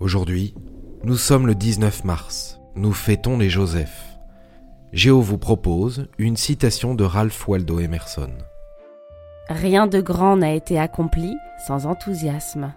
Aujourd'hui, nous sommes le 19 mars. Nous fêtons les Joseph. Géo vous propose une citation de Ralph Waldo Emerson. Rien de grand n'a été accompli sans enthousiasme.